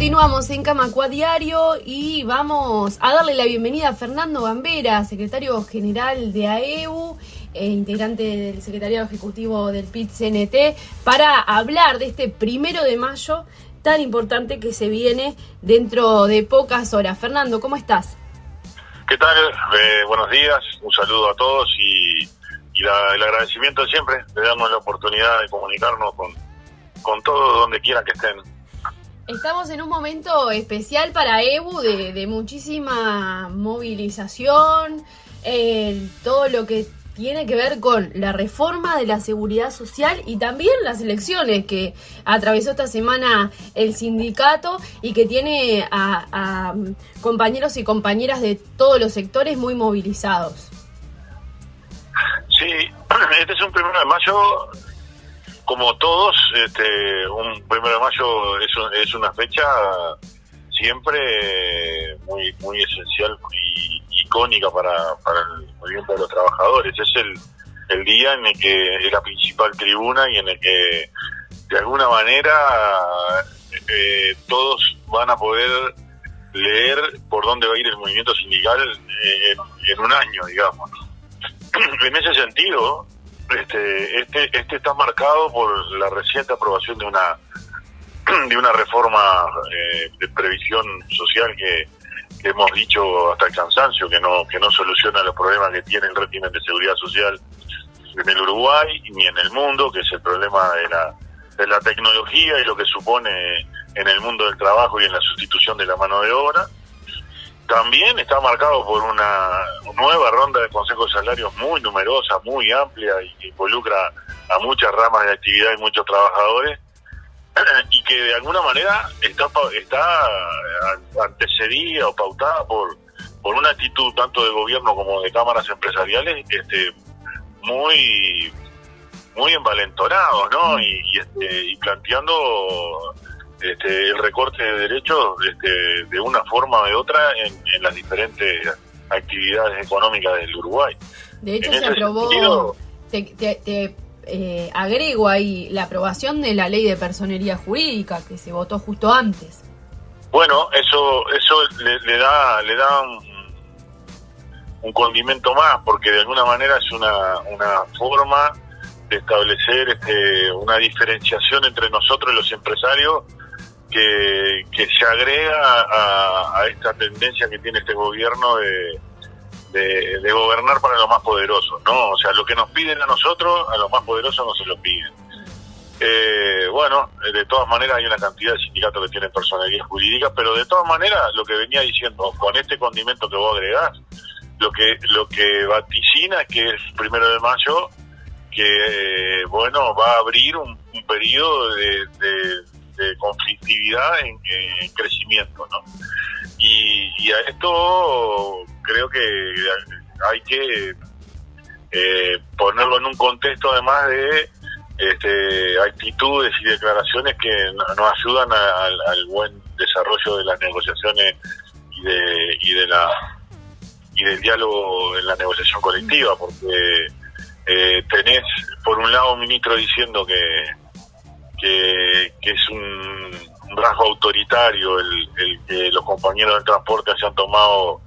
Continuamos en Camacua Diario y vamos a darle la bienvenida a Fernando Gambera, secretario general de AEU, e integrante del secretariado ejecutivo del PIT-CNT, para hablar de este primero de mayo tan importante que se viene dentro de pocas horas. Fernando, ¿cómo estás? ¿Qué tal? Eh, buenos días, un saludo a todos y, el agradecimiento siempre de darnos la oportunidad de comunicarnos con, con todos donde quiera que estén. Estamos en un momento especial para EBU de, muchísima movilización, todo lo que tiene que ver con la reforma de la seguridad social y también las elecciones que atravesó esta semana el sindicato y que tiene a, compañeros y compañeras de todos los sectores muy movilizados. Sí, este es un primero de mayo, como todos, este, un primero de mayo es, es una fecha siempre muy muy esencial y icónica para, para el movimiento de los trabajadores. Es el, el día en el que es la principal tribuna y en el que de alguna manera eh, todos van a poder leer por dónde va a ir el movimiento sindical eh, en, un año, digamos. en ese sentido, este, este, este está marcado por la reciente aprobación de una de una reforma eh, de previsión social que que hemos dicho hasta el cansancio que no que no soluciona los problemas que tiene el régimen de seguridad social en el Uruguay ni en el mundo, que es el problema de la, de la tecnología y lo que supone en el mundo del trabajo y en la sustitución de la mano de obra. También está marcado por una nueva ronda de consejos de salarios muy numerosa, muy amplia y que involucra a muchas ramas de actividad y muchos trabajadores y que de alguna manera está está antecedida o pautada por por una actitud tanto de gobierno como de cámaras empresariales este muy muy envalentonados no y, este, y planteando este, el recorte de derechos este, de una forma o de otra en, las diferentes actividades económicas del Uruguay. De hecho, se aprobó, te, eh, agrego ahí la aprobación de la ley de personería jurídica que se votó justo antes. Bueno, eso eso le, da le da un, condimento más porque de alguna manera es una, una forma de establecer este, una diferenciación entre nosotros y los empresarios que, que se agrega a esta tendencia que tiene este gobierno de, de, gobernar para los más poderosos, ¿no? O sea, lo que nos piden a nosotros, a los más poderosos no se lo piden. Eh, bueno, de todas maneras hay una cantidad de sindicatos que tienen personalidad jurídica, pero de todas maneras lo que venía diciendo, con este condimento que vos agregás, lo que lo que vaticina que es primero de mayo, que eh, bueno, va a abrir un, periodo de, conflictividad en, crecimiento, ¿no? y a esto creo que hay que eh, ponerlo en un contexto además de este, actitudes y declaraciones que nos ayudan al buen desarrollo de las negociaciones y de, y de la y del diálogo en la negociación colectiva porque eh, tenés por un lado un ministro diciendo que que, es un, rasgo autoritario el, el que los compañeros del transporte hayan tomado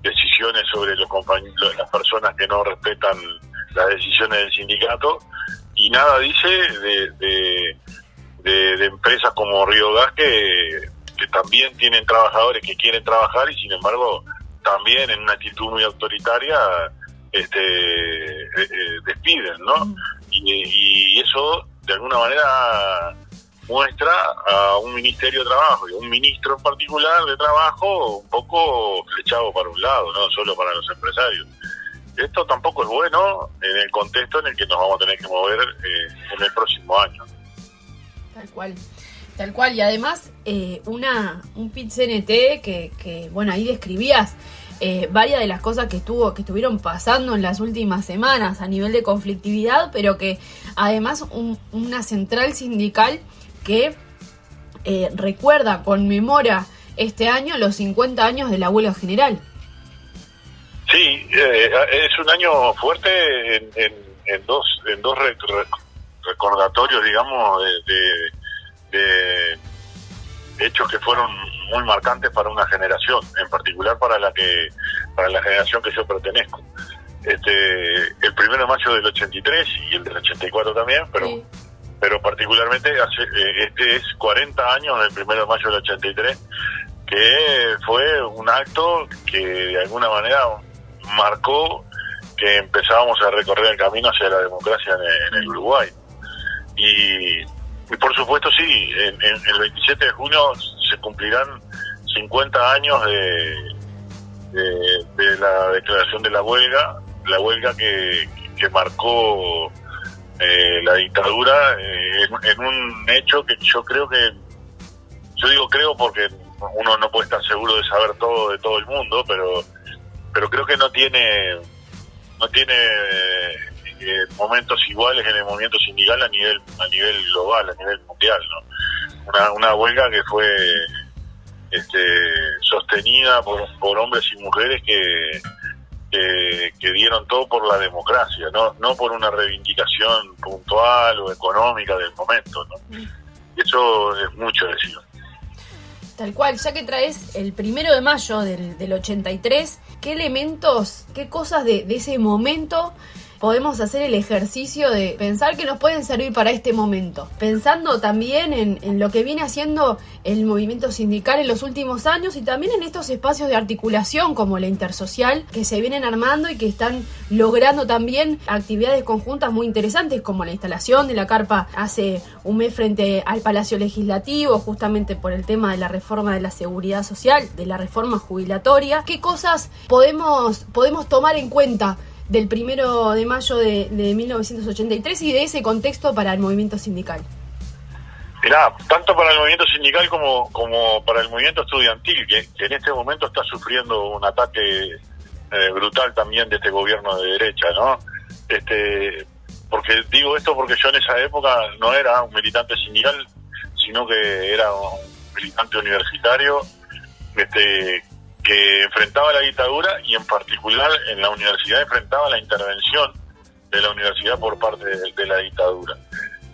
decisiones sobre los compañeros, las personas que no respetan las decisiones del sindicato y nada dice de, de, empresas como Río Gas que, que también tienen trabajadores que quieren trabajar y sin embargo también en una actitud muy autoritaria este eh, eh, despiden, ¿no? Mm. Y, y, eso de alguna manera muestra a un Ministerio de Trabajo y un ministro en particular de Trabajo un poco flechado para un lado, no solo para los empresarios. Esto tampoco es bueno en el contexto en el que nos vamos a tener que mover eh, en el próximo año. Tal cual. Tal cual, y además eh, una un PIT CNT que, que, bueno, ahí describías eh, varias de las cosas que estuvo que estuvieron pasando en las últimas semanas a nivel de conflictividad, pero que además una central sindical que eh, recuerda, conmemora este año los 50 años de la huelga general. Sí, eh, es un año fuerte en, dos en dos recordatorios, digamos, de, hechos que fueron muy marcantes para una generación, en particular para la que para la generación que yo pertenezco. Este, el primero de mayo del 83 y el del 84 también, pero pero particularmente hace, eh, este es 40 años del primero de mayo del 83, que fue un acto que de alguna manera marcó que empezábamos a recorrer el camino hacia la democracia en, el Uruguay. Y, por supuesto sí, en, el 27 de junio se cumplirán 50 años de, de, la declaración de la huelga, la huelga que, que marcó eh, la dictadura eh, en, un hecho que yo creo que, yo digo creo porque uno no puede estar seguro de saber todo de todo el mundo, pero pero creo que no tiene no tiene eh, momentos iguales en el movimiento sindical a nivel a nivel global, a nivel mundial, ¿no? Una, una huelga que fue este, sostenida por, por hombres y mujeres que que, dieron todo por la democracia, no, no por una reivindicación puntual o económica del momento. ¿no? Mm. Eso es mucho decir. Tal cual, ya que traes el primero de mayo del, del 83, ¿qué elementos, qué cosas de, de ese momento podemos hacer el ejercicio de pensar que nos pueden servir para este momento. Pensando también en, lo que viene haciendo el movimiento sindical en los últimos años y también en estos espacios de articulación como la intersocial que se vienen armando y que están logrando también actividades conjuntas muy interesantes como la instalación de la carpa hace un mes frente al Palacio Legislativo justamente por el tema de la reforma de la seguridad social, de la reforma jubilatoria. ¿Qué cosas podemos, podemos tomar en cuenta del primero de mayo de, 1983 y de ese contexto para el movimiento sindical? Mirá, tanto para el movimiento sindical como, como para el movimiento estudiantil, que, en este momento está sufriendo un ataque eh, brutal también de este gobierno de derecha, ¿no? Este, porque digo esto porque yo en esa época no era un militante sindical, sino que era un militante universitario este, que enfrentaba la dictadura y en particular en la universidad enfrentaba la intervención de la universidad por parte de, la dictadura.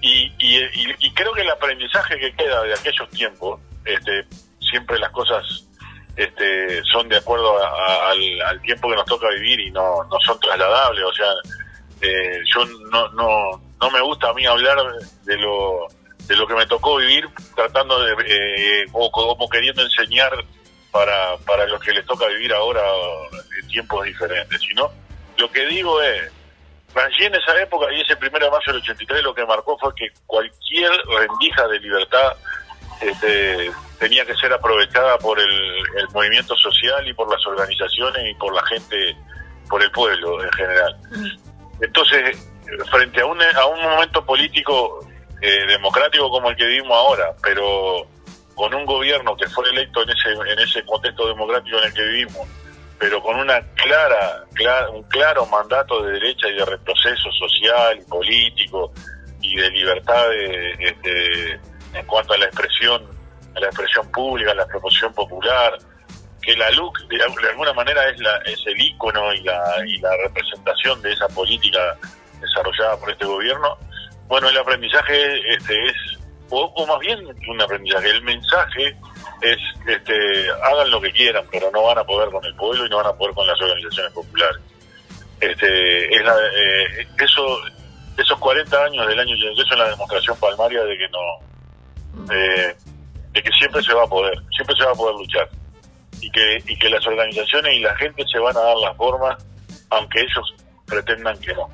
Y, y, creo que el aprendizaje que queda de aquellos tiempos, este, siempre las cosas este, son de acuerdo al, tiempo que nos toca vivir y no, no son trasladables. O sea, eh, yo no, no, no me gusta a mí hablar de lo, de lo que me tocó vivir tratando de, eh, o como queriendo enseñar para, para los que les toca vivir ahora en tiempos diferentes, sino lo que digo es, allí en esa época y ese primero de mayo del 83 lo que marcó fue que cualquier rendija de libertad este, tenía que ser aprovechada por el, movimiento social y por las organizaciones y por la gente, por el pueblo en general. Entonces, frente a un, a un momento político eh, democrático como el que vivimos ahora, pero con un gobierno que fue electo en ese, en ese contexto democrático en el que vivimos, pero con una clara, un claro mandato de derecha y de retroceso social político y de libertad de, este, en cuanto a la expresión, a la expresión pública, a la promoción popular, que la LUC de, alguna manera es, la, es el ícono y la, y la representación de esa política desarrollada por este gobierno. Bueno, el aprendizaje este, es o, más bien un aprendizaje. El mensaje es, este, hagan lo que quieran, pero no van a poder con el pueblo y no van a poder con las organizaciones populares. Este, es la, eh, eso, esos 40 años del año 83 son la demostración palmaria de que no, de que siempre se va a poder, siempre se va a poder luchar y que, y que las organizaciones y la gente se van a dar las formas, aunque ellos pretendan que no.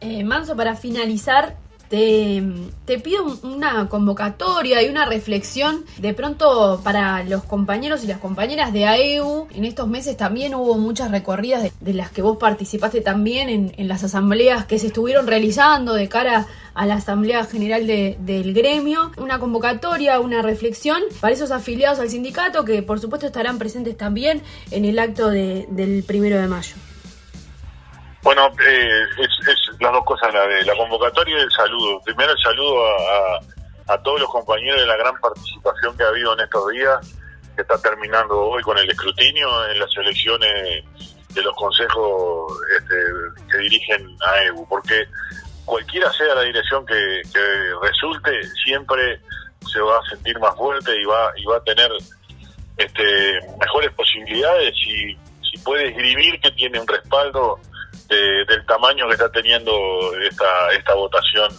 Eh, Manso, para finalizar, te, pido una convocatoria y una reflexión de pronto para los compañeros y las compañeras de AEU. En estos meses también hubo muchas recorridas de, las que vos participaste también en, las asambleas que se estuvieron realizando de cara a la Asamblea General del gremio. Una convocatoria, una reflexión para esos afiliados al sindicato que por supuesto estarán presentes también en el acto del primero de mayo. Bueno, eh, es, las dos cosas, la la convocatoria y el saludo. Primero el saludo a, a, todos los compañeros de la gran participación que ha habido en estos días, que está terminando hoy con el escrutinio en las elecciones de los consejos este, que dirigen a EBU, porque cualquiera sea la dirección que, resulte, siempre se va a sentir más fuerte y va y va a tener este mejores posibilidades y si puede escribir que tiene un respaldo del tamaño que está teniendo esta esta votación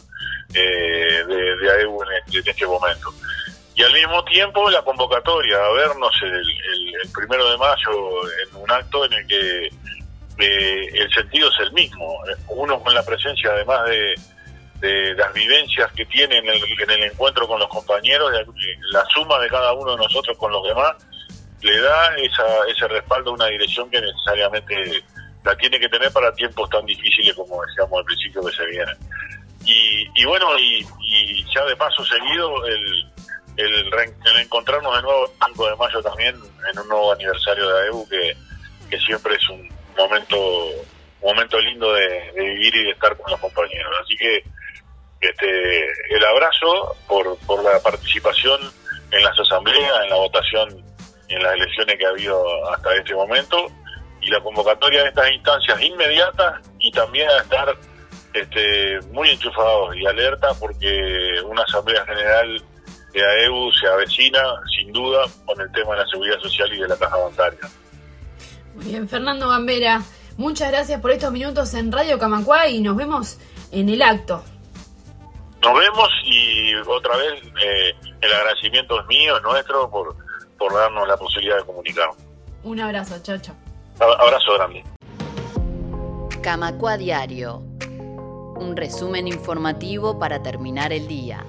eh, de, de AEU en este, momento. Y al mismo tiempo la convocatoria a vernos el, el, primero de mayo en un acto en el que eh, el sentido es el mismo. Uno con la presencia además de, de las vivencias que tiene en el, en el encuentro con los compañeros, la suma de cada uno de nosotros con los demás, le da esa, ese respaldo a una dirección que necesariamente la tiene que tener para tiempos tan difíciles como decíamos al principio que se vienen. Y, bueno, y, ya de paso seguido, el, el, encontrarnos de nuevo el 5 de mayo también en un nuevo aniversario de AEU, que, que siempre es un momento momento lindo de, vivir y de estar con los compañeros. Así que este el abrazo por, por la participación en las asambleas, en la votación, en las elecciones que ha habido hasta este momento y la convocatoria de estas instancias inmediatas y también a estar este, muy enchufados y alerta porque una asamblea general de AEU se avecina sin duda con el tema de la seguridad social y de la caja bancaria. Muy bien, Fernando Gambera, muchas gracias por estos minutos en Radio Camacua y nos vemos en el acto. Nos vemos y otra vez eh, el agradecimiento es mío, es nuestro, por, por darnos la posibilidad de comunicar. Un abrazo, chacho. Abrazo grande. Camacua Diario un resumen informativo para terminar el día.